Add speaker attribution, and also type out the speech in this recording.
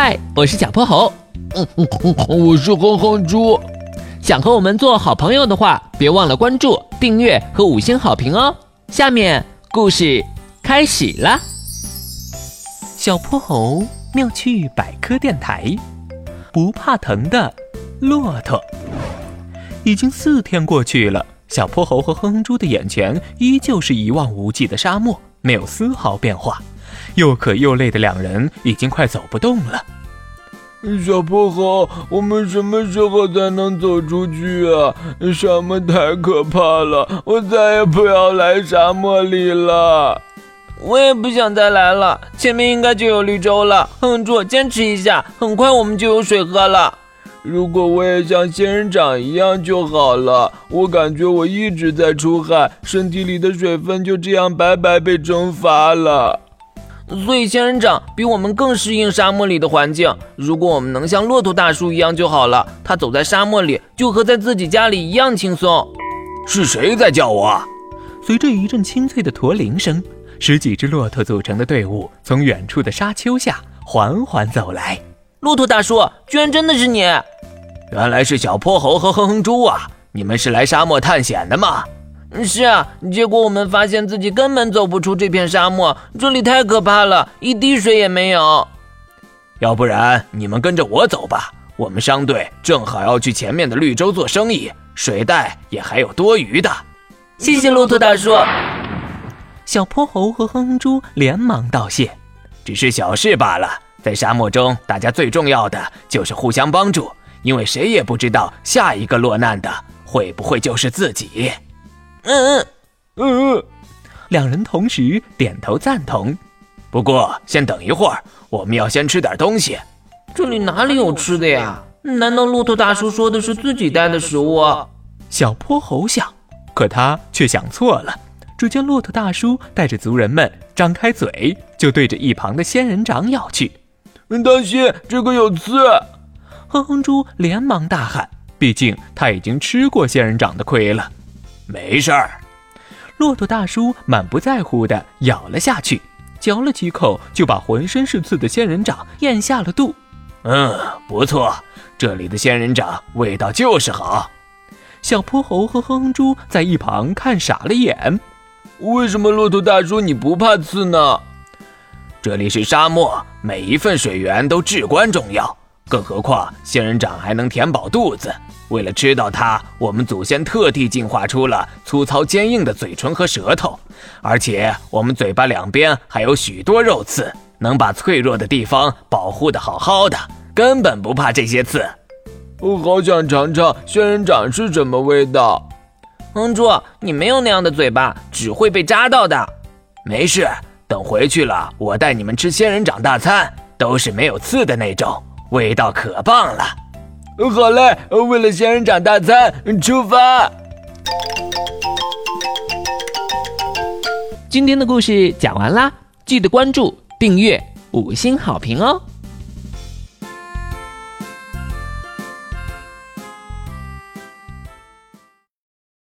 Speaker 1: 嗨，我是小泼猴。
Speaker 2: 嗯嗯嗯，我是哼哼猪。
Speaker 1: 想和我们做好朋友的话，别忘了关注、订阅和五星好评哦。下面故事开始了。
Speaker 3: 小泼猴妙趣百科电台，不怕疼的骆驼。已经四天过去了，小泼猴和哼哼猪的眼前依旧是一望无际的沙漠，没有丝毫变化。又渴又累的两人已经快走不动了。
Speaker 2: 小泼猴，我们什么时候才能走出去啊？沙漠太可怕了，我再也不要来沙漠里了。
Speaker 4: 我也不想再来了，前面应该就有绿洲了。哼住，坚持一下，很快我们就有水喝了。
Speaker 2: 如果我也像仙人掌一样就好了。我感觉我一直在出汗，身体里的水分就这样白白被蒸发了。
Speaker 4: 所以仙人掌比我们更适应沙漠里的环境。如果我们能像骆驼大叔一样就好了，他走在沙漠里就和在自己家里一样轻松。
Speaker 5: 是谁在叫我？
Speaker 3: 随着一阵清脆的驼铃声，十几只骆驼组成的队伍从远处的沙丘下缓缓走来。
Speaker 4: 骆驼大叔，居然真的是你！
Speaker 5: 原来是小泼猴和哼哼猪啊！你们是来沙漠探险的吗？
Speaker 4: 是啊，结果我们发现自己根本走不出这片沙漠，这里太可怕了，一滴水也没有。
Speaker 5: 要不然你们跟着我走吧，我们商队正好要去前面的绿洲做生意，水袋也还有多余的。
Speaker 4: 谢谢骆驼大叔。
Speaker 3: 小泼猴和哼哼猪连忙道谢，
Speaker 5: 只是小事罢了。在沙漠中，大家最重要的就是互相帮助，因为谁也不知道下一个落难的会不会就是自己。
Speaker 4: 嗯嗯
Speaker 3: 嗯，两人同时点头赞同。
Speaker 5: 不过先等一会儿，我们要先吃点东西。
Speaker 4: 这里哪里有吃的呀？难道骆驼大叔说的是自己带的食物？
Speaker 3: 小泼猴想，可他却想错了。只见骆驼大叔带着族人们张开嘴，就对着一旁的仙人掌咬去。
Speaker 2: 当心，这个有刺！
Speaker 3: 哼哼猪连忙大喊，毕竟他已经吃过仙人掌的亏了。
Speaker 5: 没事儿，
Speaker 3: 骆驼大叔满不在乎的咬了下去，嚼了几口，就把浑身是刺的仙人掌咽下了肚。
Speaker 5: 嗯，不错，这里的仙人掌味道就是好。
Speaker 3: 小泼猴和哼哼猪在一旁看傻了眼。
Speaker 2: 为什么骆驼大叔你不怕刺呢？
Speaker 5: 这里是沙漠，每一份水源都至关重要，更何况仙人掌还能填饱肚子。为了吃到它，我们祖先特地进化出了粗糙坚硬的嘴唇和舌头，而且我们嘴巴两边还有许多肉刺，能把脆弱的地方保护得好好的，根本不怕这些刺。
Speaker 2: 我好想尝尝仙人掌是什么味道。
Speaker 4: 哼猪，你没有那样的嘴巴，只会被扎到的。
Speaker 5: 没事，等回去了，我带你们吃仙人掌大餐，都是没有刺的那种，味道可棒了。
Speaker 2: 好嘞，为了仙人掌大餐出发！
Speaker 1: 今天的故事讲完啦，记得关注、订阅、五星好评哦！